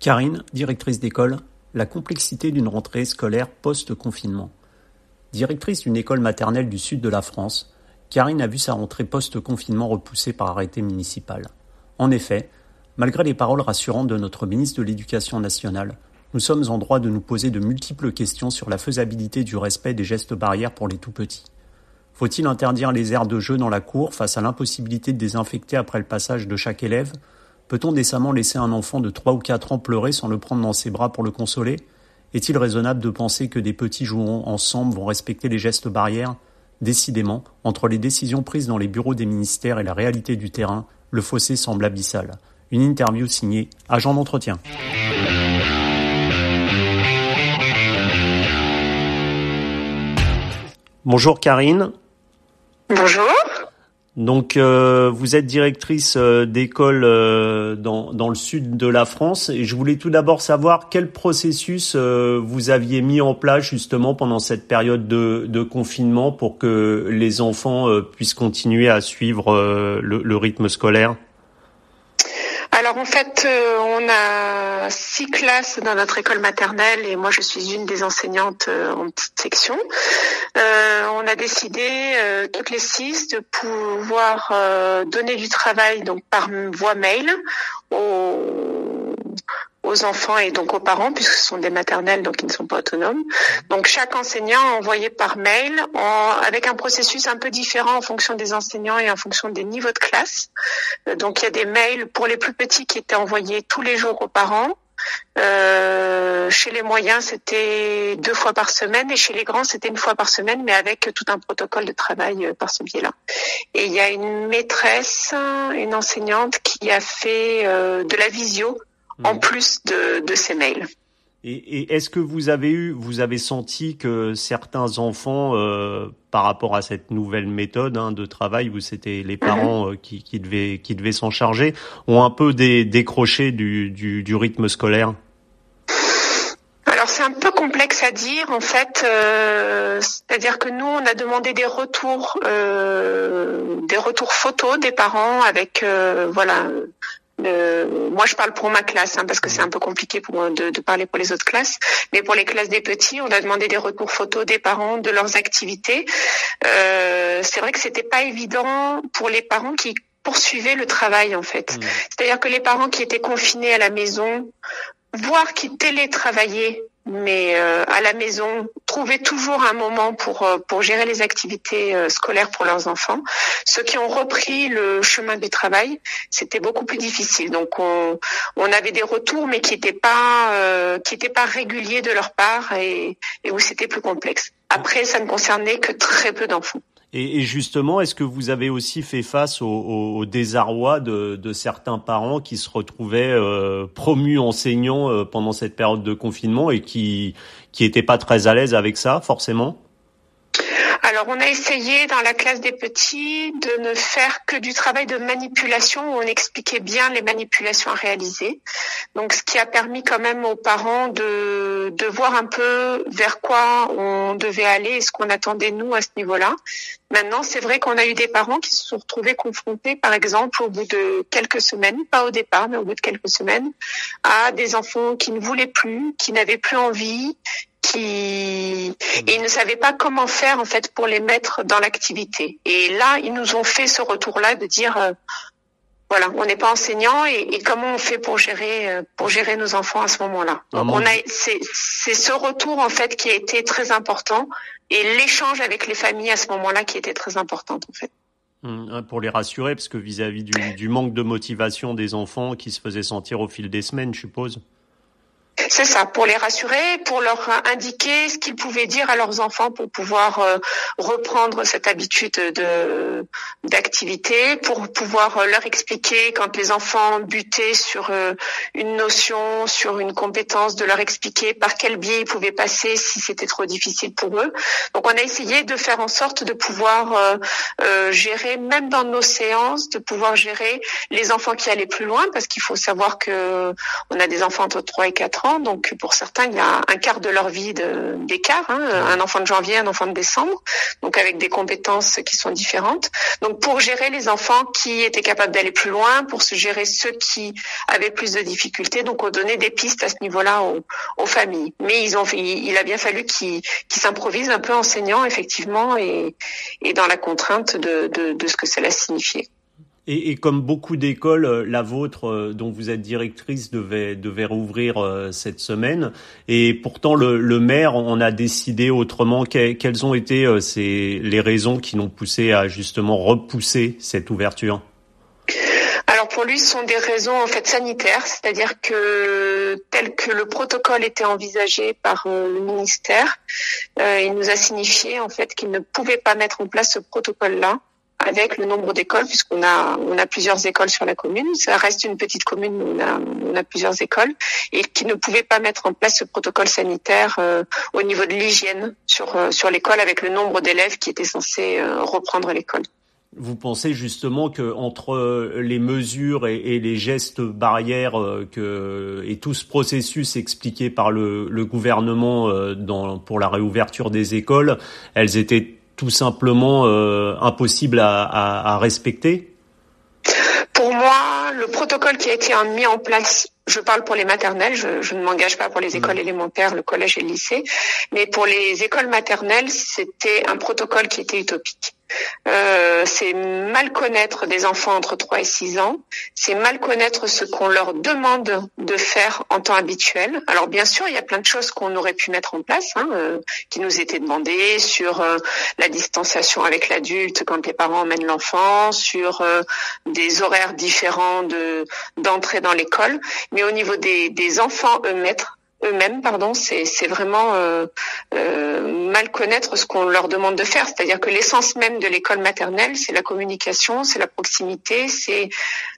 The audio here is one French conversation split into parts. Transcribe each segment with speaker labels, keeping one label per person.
Speaker 1: Karine, directrice d'école, la complexité d'une rentrée scolaire post-confinement. Directrice d'une école maternelle du sud de la France, Karine a vu sa rentrée post-confinement repoussée par arrêté municipal. En effet, malgré les paroles rassurantes de notre ministre de l'Éducation nationale, nous sommes en droit de nous poser de multiples questions sur la faisabilité du respect des gestes barrières pour les tout-petits. Faut-il interdire les aires de jeu dans la cour face à l'impossibilité de désinfecter après le passage de chaque élève? Peut-on décemment laisser un enfant de 3 ou 4 ans pleurer sans le prendre dans ses bras pour le consoler? Est-il raisonnable de penser que des petits joueront ensemble vont respecter les gestes barrières? Décidément, entre les décisions prises dans les bureaux des ministères et la réalité du terrain, le fossé semble abyssal. Une interview signée Agent d'entretien. Bonjour Karine.
Speaker 2: Bonjour.
Speaker 1: Donc, euh, vous êtes directrice euh, d'école euh, dans, dans le sud de la France et je voulais tout d'abord savoir quel processus vous aviez mis en place justement pendant cette période de, de confinement pour que les enfants puissent continuer à suivre le, le rythme scolaire.
Speaker 2: Alors en fait, euh, on a six classes dans notre école maternelle et moi je suis une des enseignantes euh, en petite section. Euh, on a décidé toutes les six de pouvoir donner du travail donc par voie mail aux aux enfants et donc aux parents, puisque ce sont des maternelles, donc ils ne sont pas autonomes. Donc chaque enseignant a envoyé par mail, en, avec un processus un peu différent en fonction des enseignants et en fonction des niveaux de classe. Euh, donc il y a des mails pour les plus petits qui étaient envoyés tous les jours aux parents. Euh, chez les moyens, c'était deux fois par semaine et chez les grands, c'était une fois par semaine, mais avec tout un protocole de travail euh, par ce biais-là. Et il y a une maîtresse, une enseignante qui a fait euh, de la visio en mhm. plus de, de ces mails.
Speaker 1: Et, et est-ce que vous avez eu, vous avez senti que certains enfants, euh, par rapport à cette nouvelle méthode hein, de travail où c'était les parents mhm. euh, qui, qui, devaient, qui devaient s'en charger, ont un peu des, décroché du, du, du rythme scolaire?
Speaker 2: Alors c'est un peu complexe à dire en fait, euh, c'est-à-dire que nous on a demandé des retours, euh, des retours photos des parents avec euh, moi, je parle pour ma classe hein, parce que c'est un peu compliqué pour de, de, parler pour les autres classes. Mais pour les classes des petits, on a demandé des retours photos des parents de leurs activités. Euh, c'est vrai que c'était pas évident pour les parents qui poursuivaient le travail en fait. Mmh. C'est-à-dire que les parents qui étaient confinés à la maison, voire qui télétravaillaient mais euh, à la maison, trouver toujours un moment pour euh, pour gérer les activités euh, scolaires pour leurs enfants. Ceux qui ont repris le chemin du travail, c'était beaucoup plus difficile. Donc on on avait des retours, mais qui n'étaient pas qui étaient pas réguliers de leur part et, et où c'était plus complexe. Après, ça ne concernait que très peu d'enfants.
Speaker 1: Et, justement, est-ce que vous avez aussi fait face au, désarroi de, certains parents qui se retrouvaient euh, promus enseignants euh, pendant cette période de confinement et qui qui n'étaient pas très à l'aise avec ça, forcément?
Speaker 2: Alors, on a essayé dans la classe des petits de ne faire que du travail de manipulation où on expliquait bien les manipulations à réaliser. Donc, ce qui a permis quand même aux parents de, de voir un peu vers quoi on devait aller et ce qu'on attendait nous à ce niveau-là. Maintenant, c'est vrai qu'on a eu des parents qui se sont retrouvés confrontés, par exemple, au bout de quelques semaines, pas au départ, mais au bout de quelques semaines, à des enfants qui ne voulaient plus, qui n'avaient plus envie, qui et ils ne savaient pas comment faire en fait pour les mettre dans l'activité. Et là, ils nous ont fait ce retour-là de dire euh, voilà, on n'est pas enseignant et, et, comment on fait pour gérer euh, pour gérer nos enfants à ce moment-là. Donc on a c'est c'est ce retour en fait qui a été très important et l'échange avec les familles à ce moment-là qui était très importante en fait.
Speaker 1: Hum, hein, pour les rassurer, parce que vis-à-vis du, du manque de motivation des enfants qui se faisaient sentir au fil des semaines, je suppose.
Speaker 2: C'est ça, pour les rassurer, pour leur indiquer ce qu'ils pouvaient dire à leurs enfants pour pouvoir euh, reprendre cette habitude de d'activité, pour pouvoir euh, leur expliquer quand les enfants butaient sur euh, une notion, sur une compétence, de leur expliquer par quel biais ils pouvaient passer si c'était trop difficile pour eux. Donc on a essayé de faire en sorte de pouvoir gérer, même dans nos séances, de pouvoir gérer les enfants qui allaient plus loin, parce qu'il faut savoir que on a des enfants entre 3 et 4 ans enfants, donc pour certains, il y a un quart de leur vie d'écart, hein, un enfant de janvier, un enfant de décembre, donc avec des compétences qui sont différentes. Donc pour gérer les enfants qui étaient capables d'aller plus loin, pour se gérer ceux qui avaient plus de difficultés, donc on donnait des pistes à ce niveau-là aux, aux, familles. Mais ils ont, il, a bien fallu qu'ils s'improvisent un peu enseignants, effectivement, et, et dans la contrainte de, de, de ce que cela signifiait.
Speaker 1: Et, et, comme beaucoup d'écoles, euh, la vôtre, euh, dont vous êtes directrice, devait, devait rouvrir euh, cette semaine. Et pourtant, le, le maire en a décidé autrement. quelles ont été les raisons qui l'ont poussé à justement repousser cette ouverture?
Speaker 2: Alors pour lui, ce sont des raisons en fait sanitaires, c'est-à-dire que tel que le protocole était envisagé par le ministère, il nous a signifié en fait qu'il ne pouvait pas mettre en place ce protocole-là avec le nombre d'écoles, puisqu'on a on a plusieurs écoles sur la commune. Ça reste une petite commune, mais on a on a plusieurs écoles et qui ne pouvaient pas mettre en place ce protocole sanitaire euh, au niveau de l'hygiène sur euh, sur l'école avec le nombre d'élèves qui étaient censés euh, reprendre l'école.
Speaker 1: Vous pensez justement que entre les mesures et, les gestes barrières que et tout ce processus expliqué par le, le gouvernement dans, pour la réouverture des écoles, elles étaient tout simplement euh, impossible à, à, à respecter?
Speaker 2: Pour moi, le protocole qui a été mis en place je parle pour les maternelles, je, je ne m'engage pas pour les écoles mmh. élémentaires, le collège et le lycée, mais pour les écoles maternelles, c'était un protocole qui était utopique. Euh, c'est mal connaître des enfants entre 3 et 6 ans, c'est mal connaître ce qu'on leur demande de faire en temps habituel. Alors bien sûr, il y a plein de choses qu'on aurait pu mettre en place, hein, euh, qui nous étaient demandées sur euh, la distanciation avec l'adulte quand les parents emmènent l'enfant, sur des horaires différents de d'entrée dans l'école, mais au niveau des, des enfants eux-mêmes, eux-mêmes, pardon, c'est vraiment euh, euh, mal connaître ce qu'on leur demande de faire. C'est-à-dire que l'essence même de l'école maternelle, c'est la communication, c'est la proximité, c'est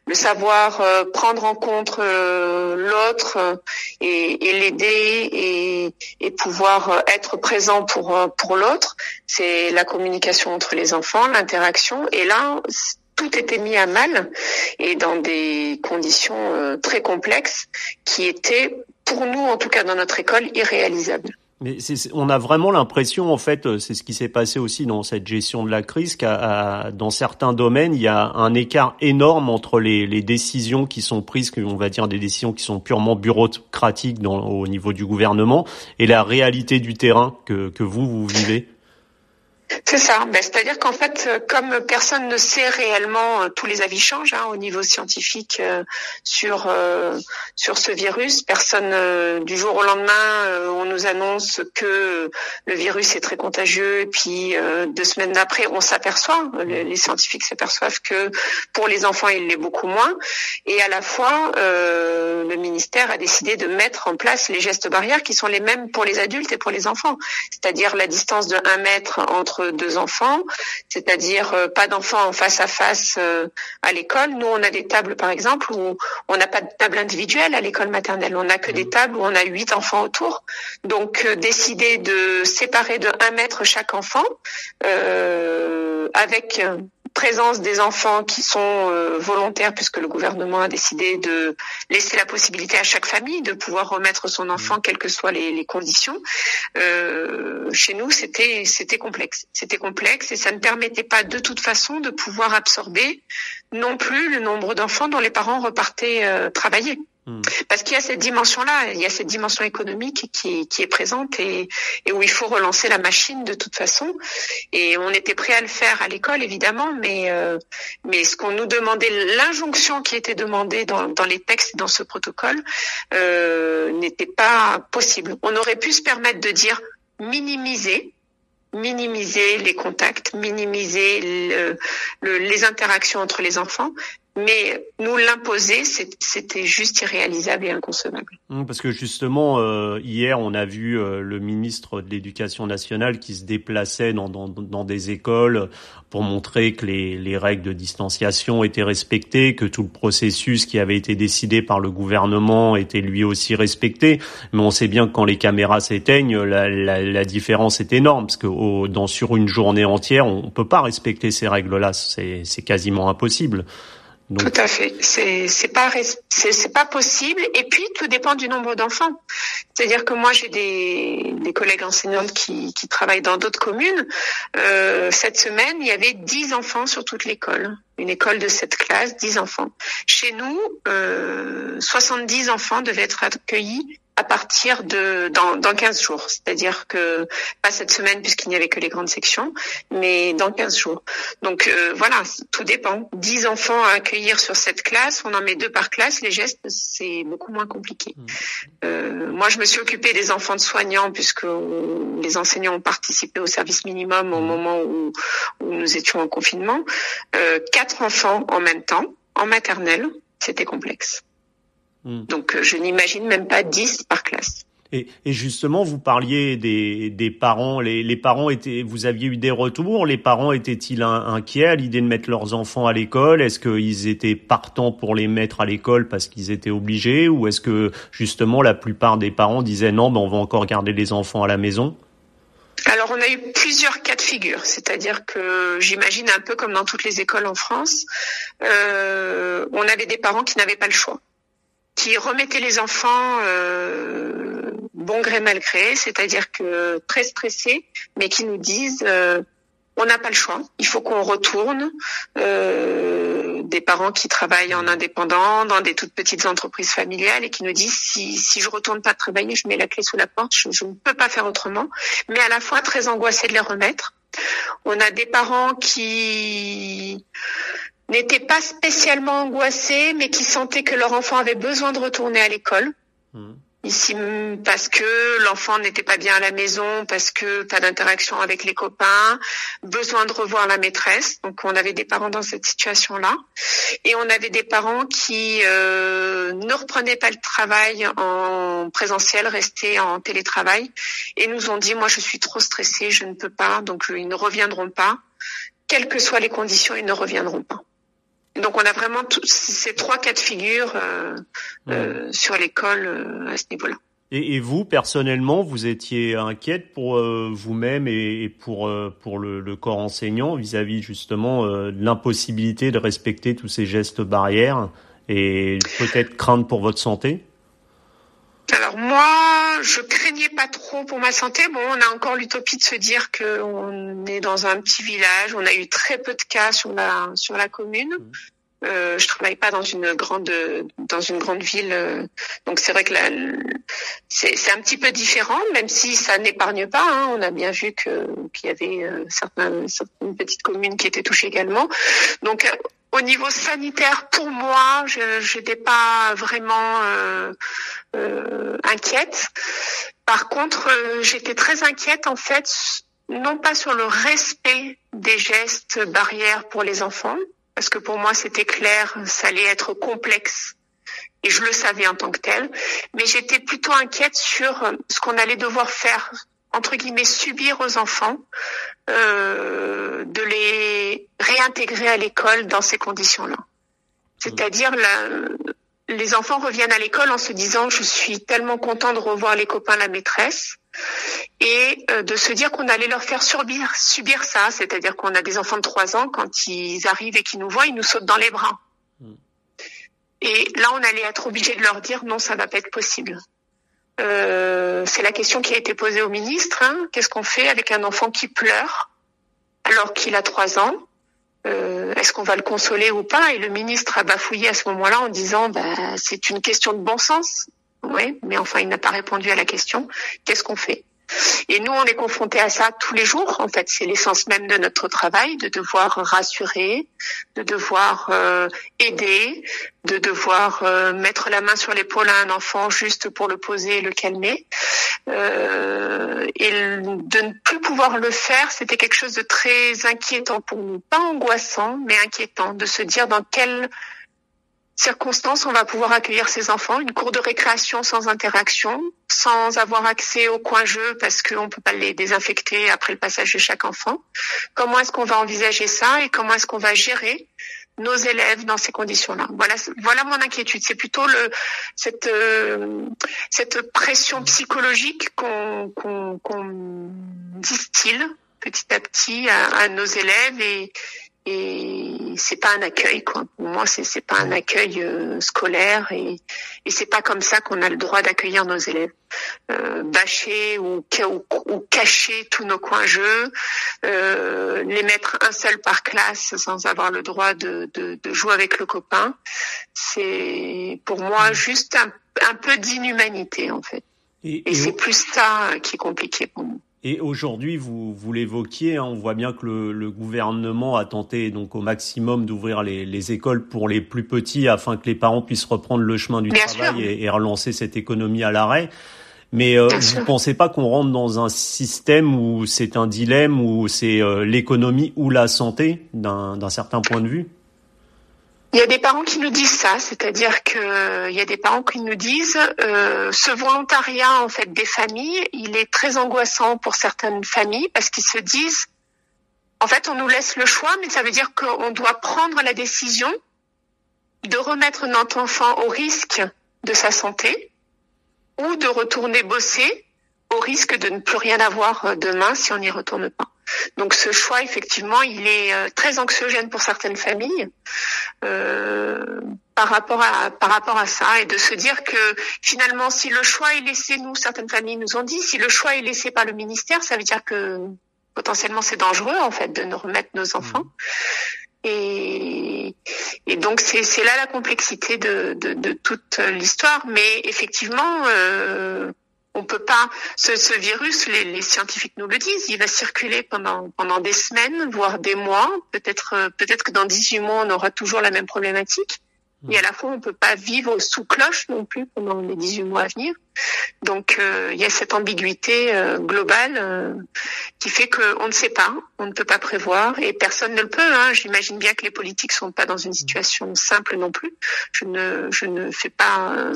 Speaker 2: le savoir euh, prendre en compte euh, l'autre euh, et, et l'aider et, et, pouvoir être présent pour pour l'autre. C'est la communication entre les enfants, l'interaction. Et là, tout était mis à mal et dans des conditions très complexes qui étaient pour nous, en tout cas dans notre école, irréalisable.
Speaker 1: Mais on a vraiment l'impression, en fait, euh, c'est ce qui s'est passé aussi dans cette gestion de la crise, qu'à dans certains domaines, il y a un écart énorme entre les, décisions qui sont prises, on va dire des décisions qui sont purement bureaucratiques au niveau du gouvernement, et la réalité du terrain que, que vous, vous vivez.
Speaker 2: C'est ça. Ben, C'est-à-dire qu'en fait, euh, comme personne ne sait réellement, euh, tous les avis changent hein, au niveau scientifique euh, sur sur ce virus. Personne du jour au lendemain, on nous annonce que le virus est très contagieux, et puis deux semaines après, on s'aperçoit, les, scientifiques s'aperçoivent que pour les enfants, il l'est beaucoup moins. Et à la fois, le ministère a décidé de mettre en place les gestes barrières qui sont les mêmes pour les adultes et pour les enfants, c'est-à-dire la distance de 1 mètre entre deux enfants, c'est-à-dire euh, pas d'enfants en face à face euh, à l'école. Nous, on a des tables, par exemple, où on n'a pas de table individuelle à l'école maternelle. On n'a que des mmh. tables où on a huit enfants autour. Donc, euh, décider de séparer de un mètre chaque enfant avec présence des enfants qui sont euh, volontaires puisque le gouvernement a décidé de laisser la possibilité à chaque famille de pouvoir remettre son enfant quelles que soient les, les conditions. Euh, chez nous, c'était c'était complexe. C'était complexe et ça ne permettait pas de toute façon de pouvoir absorber non plus le nombre d'enfants dont les parents repartaient euh, travailler. Hmm. Parce qu'il y a cette dimension-là, il y a cette dimension économique qui, qui est présente et, et, où il faut relancer la machine de toute façon. Et on était prêt à le faire à l'école, évidemment, mais, euh, mais ce qu'on nous demandait, l'injonction qui était demandée dans, dans les textes, dans ce protocole, euh, n'était pas possible. On aurait pu se permettre de dire minimiser, minimiser les contacts, minimiser le, le, les interactions entre les enfants, mais nous l'imposer, c'était juste irréalisable et inconcevable.
Speaker 1: Mmh, parce que justement, euh, hier, on a vu euh, le ministre de l'Éducation nationale qui se déplaçait dans, dans, dans, des écoles pour montrer que les, les, règles de distanciation étaient respectées, que tout le processus qui avait été décidé par le gouvernement était lui aussi respecté. Mais on sait bien que quand les caméras s'éteignent, la, la, la, différence est énorme, parce que au, dans, sur une journée entière, on peut pas respecter ces règles-là. C'est quasiment impossible.
Speaker 2: Tout à fait. C'est c'est pas c'est pas possible. Et puis tout dépend du nombre d'enfants. C'est-à-dire que moi j'ai des des collègues enseignantes qui qui travaillent dans d'autres communes. Euh, cette semaine il y avait 10 enfants sur toute l'école. Une école de cette classe, 10 enfants. Chez nous, euh, 70 enfants devaient être accueillis à partir de dans, dans 15 jours. C'est-à-dire que pas cette semaine puisqu'il n'y avait que les grandes sections, mais dans 15 jours. Donc euh, voilà, tout dépend. 10 enfants à accueillir sur cette classe, on en met deux par classe. Les gestes, c'est beaucoup moins compliqué. Mmh. Euh, moi, je me suis occupée des enfants de soignants puisque les enseignants ont participé au service minimum au mmh. moment où, où nous étions en confinement. Euh, quatre enfants en même temps, en maternelle, c'était complexe. Hmm. Donc euh, je n'imagine même pas 10 par classe.
Speaker 1: Et, et, justement, vous parliez des, des parents. Les, les, parents étaient, vous aviez eu des retours. Les parents étaient-ils inquiets à l'idée de mettre leurs enfants à l'école? Est-ce qu'ils étaient partants pour les mettre à l'école parce qu'ils étaient obligés, ou est-ce que justement la plupart des parents disaient non, ben on va encore garder les enfants à la maison?
Speaker 2: Alors on a eu plusieurs cas de figure, c'est-à-dire que j'imagine un peu comme dans toutes les écoles en France, euh, on avait des parents qui n'avaient pas le choix qui remettait les enfants euh, bon gré mal gré, c'est-à-dire que très stressés, mais qui nous disent euh, on n'a pas le choix, il faut qu'on retourne. Euh, des parents qui travaillent en indépendant dans des toutes petites entreprises familiales et qui nous disent si si je retourne pas travailler, je mets la clé sous la porte, je, je ne peux pas faire autrement. Mais à la fois très angoissés de les remettre. On a des parents qui n'étaient pas spécialement angoissés, mais qui sentaient que leur enfant avait besoin de retourner à l'école. Mmh. Ici, parce que l'enfant n'était pas bien à la maison, parce que pas d'interaction avec les copains, besoin de revoir la maîtresse. Donc, on avait des parents dans cette situation-là, et on avait des parents qui euh, ne reprenaient pas le travail en présentiel, restaient en télétravail, et nous ont dit moi, je suis trop stressée, je ne peux pas, donc ils ne reviendront pas, quelles que soient les conditions, ils ne reviendront pas. Donc on a vraiment ces trois cas de figure euh, euh, sur l'école euh, à ce niveau-là.
Speaker 1: Et, et, vous, personnellement, vous étiez inquiète pour euh, vous-même et, et, pour, euh, pour le, le, corps enseignant vis-à-vis justement de l'impossibilité de respecter tous ces gestes barrières et peut-être crainte pour votre santé?
Speaker 2: Alors moi, je craignais pas trop pour ma santé. Bon, on a encore l'utopie de se dire qu'on est dans un petit village. On a eu très peu de cas sur la sur la commune. Mmh. Euh, je travaille pas dans une grande dans une grande ville, euh, donc c'est vrai que c'est un petit peu différent, même si ça n'épargne pas. Hein. On a bien vu que qu'il y avait euh, certaines petites communes qui étaient touchées également. Donc euh, au niveau sanitaire, pour moi, je n'étais pas vraiment euh, euh, inquiète. Par contre, euh, j'étais très inquiète en fait, non pas sur le respect des gestes barrières pour les enfants, parce que pour moi c'était clair, ça allait être complexe. Et je le savais en tant que tel, mais j'étais plutôt inquiète sur ce qu'on allait devoir faire entre guillemets subir aux enfants euh, de les réintégrer à l'école dans ces conditions-là. C'est-à-dire les enfants reviennent à l'école en se disant je suis tellement content de revoir les copains, la maîtresse, et euh, de se dire qu'on allait leur faire subir, subir ça, c'est-à-dire qu'on a des enfants de trois ans quand ils arrivent et qu'ils nous voient, ils nous sautent dans les bras. Mm. Et là, on allait être obligé de leur dire non, ça va pas être possible. Euh, c'est la question qui a été posée au ministre. Hein. Qu'est-ce qu'on fait avec un enfant qui pleure alors qu'il a trois ans? Euh, Est-ce qu'on va le consoler ou pas? Et le ministre a bafouillé à ce moment-là en disant bah, c'est une question de bon sens. Oui, mais enfin, il n'a pas répondu à la question. Qu'est-ce qu'on fait? Et nous, on est confrontés à ça tous les jours. En fait, c'est l'essence même de notre travail, de devoir rassurer, de devoir euh, aider, de devoir euh, mettre la main sur l'épaule à un enfant juste pour le poser et le calmer. Euh, et de ne plus pouvoir le faire, c'était quelque chose de très inquiétant pour nous. Pas angoissant, mais inquiétant, de se dire dans quel circonstances, on va pouvoir accueillir ces enfants, une cour de récréation sans interaction, sans avoir accès au coin jeu parce qu'on ne peut pas les désinfecter après le passage de chaque enfant. Comment est-ce qu'on va envisager ça et comment est-ce qu'on va gérer nos élèves dans ces conditions-là? Voilà, voilà mon inquiétude. C'est plutôt le cette euh, cette pression psychologique qu'on qu'on distille petit à petit à, à nos élèves et et c'est pas un accueil quoi. Pour moi, c'est c'est pas un accueil euh, scolaire et et c'est pas comme ça qu'on a le droit d'accueillir nos élèves. Euh, bâcher ou, ou, cacher tous nos coins jeux, euh, les mettre un seul par classe sans avoir le droit de, de, de jouer avec le copain, c'est pour moi mmh. juste un, un peu d'inhumanité en fait. Et, et c'est plus ça qui est compliqué pour moi.
Speaker 1: Et aujourd'hui, vous, vous l'évoquiez, hein, on voit bien que le, le, gouvernement a tenté donc au maximum d'ouvrir les, les, écoles pour les plus petits afin que les parents puissent reprendre le chemin du travail et, et, relancer cette économie à l'arrêt. Mais euh, vous ne pensez pas qu'on rentre dans un système où c'est un dilemme, où c'est euh, l'économie ou la santé d'un certain point de vue?
Speaker 2: Il y a des parents qui nous disent ça, c'est-à-dire que il y a des parents qui nous disent euh, ce volontariat en fait des familles, il est très angoissant pour certaines familles parce qu'ils se disent en fait on nous laisse le choix, mais ça veut dire qu'on doit prendre la décision de remettre notre enfant au risque de sa santé ou de retourner bosser au risque de ne plus rien avoir demain si on n'y retourne pas. Donc ce choix, effectivement, il est euh, très anxiogène pour certaines familles euh, par rapport à par rapport à ça et de se dire que finalement, si le choix est laissé, nous certaines familles nous ont dit, si le choix est laissé par le ministère, ça veut dire que potentiellement c'est dangereux en fait de nous remettre nos enfants. Et, et, donc c'est là la complexité de, de, de toute l'histoire. Mais effectivement, euh, on peut pas. Ce, ce virus, les, les, scientifiques nous le disent, il va circuler pendant pendant des semaines, voire des mois. Peut-être euh, peut-être que dans 18 mois, on aura toujours la même problématique. Et à la fois, on peut pas vivre sous cloche non plus pendant les 18 mois à venir. Donc, euh, il y a cette ambiguïté euh, globale qui fait qu'on ne sait pas, on ne peut pas prévoir, et personne ne le peut. Hein. J'imagine bien que les politiques sont pas dans une situation simple non plus. Je ne, je ne fais pas euh,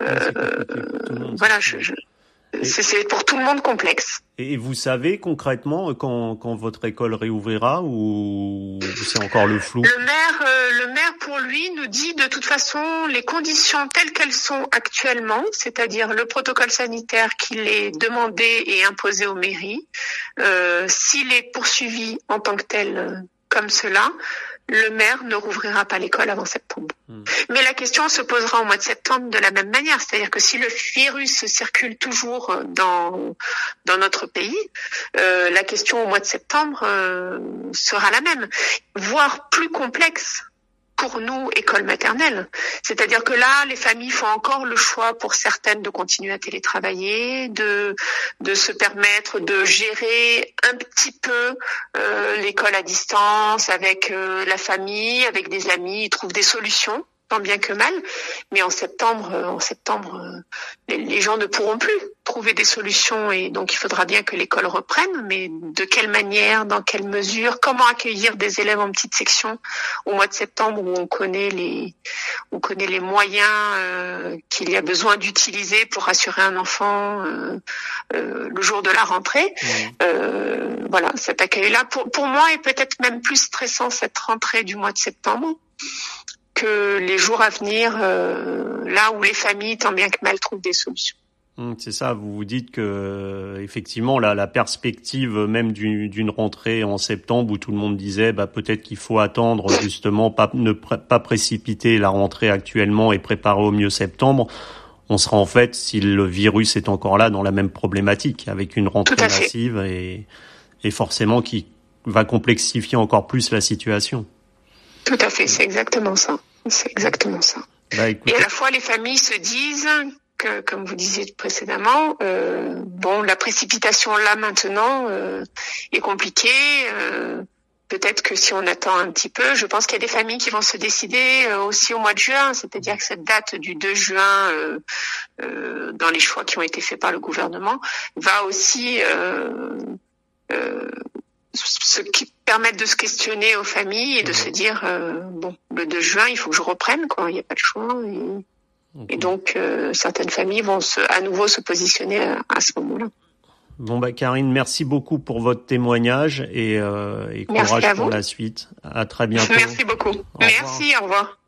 Speaker 2: voilà, je, je c'est pour tout le monde complexe.
Speaker 1: Et vous savez concrètement quand, quand votre école réouvrira ou c'est encore le flou?
Speaker 2: Le maire, euh, le maire pour lui nous dit de toute façon les conditions telles qu'elles sont actuellement, c'est-à-dire le protocole sanitaire qu'il est demandé et imposé aux mairies, euh, s'il est poursuivi en tant que tel euh, comme cela, le maire ne rouvrira pas l'école avant septembre. Hmm. Mais la question se posera au mois de septembre de la même manière, c'est-à-dire que si le virus circule toujours dans dans notre pays, euh, la question au mois de septembre euh, sera la même, voire plus complexe pour nous, école maternelle. C'est-à-dire que là, les familles font encore le choix pour certaines de continuer à télétravailler, de, de se permettre de gérer un petit peu euh, l'école à distance avec euh, la famille, avec des amis, ils trouvent des solutions tant bien que mal. Mais en septembre, euh, en septembre, euh, les, gens ne pourront plus trouver des solutions et donc il faudra bien que l'école reprenne. Mais de quelle manière, dans quelle mesure, comment accueillir des élèves en petite section au mois de septembre où on connaît les, on connaît les moyens euh, qu'il y a besoin d'utiliser pour assurer un enfant le jour de la rentrée. Mmh. voilà, cet accueil-là pour, pour moi est peut-être même plus stressant cette rentrée du mois de septembre que les jours à venir, euh, là où les familles, tant bien que mal, trouvent des solutions.
Speaker 1: Hum, c'est ça, vous vous dites que effectivement la, la perspective même d'une rentrée en septembre où tout le monde disait bah, peut-être qu'il faut attendre justement pas ne pas précipiter la rentrée actuellement et préparer au mieux septembre, on sera en fait si le virus est encore là dans la même problématique avec une rentrée massive et, et forcément qui va complexifier encore plus la situation.
Speaker 2: Tout à fait, c'est exactement ça. C'est exactement ça. Bah, et à la fois, les familles se disent que, comme vous disiez précédemment, euh, bon, la précipitation là maintenant euh, est compliquée. Euh, Peut-être que si on attend un petit peu, je pense qu'il y a des familles qui vont se décider euh, aussi au mois de juin, c'est-à-dire que cette date du 2 juin, euh, euh, dans les choix qui ont été faits par le gouvernement, va aussi ce qui permet de se questionner aux familles et de se dire euh, bon le 2 juin il faut que je reprenne quoi il n'y a pas de choix et, donc euh, certaines familles vont se, à nouveau se positionner à, ce moment-là.
Speaker 1: Bon bah Karine, merci beaucoup pour votre témoignage et, euh, et courage pour la suite. À très bientôt.
Speaker 2: Merci beaucoup. merci, au revoir.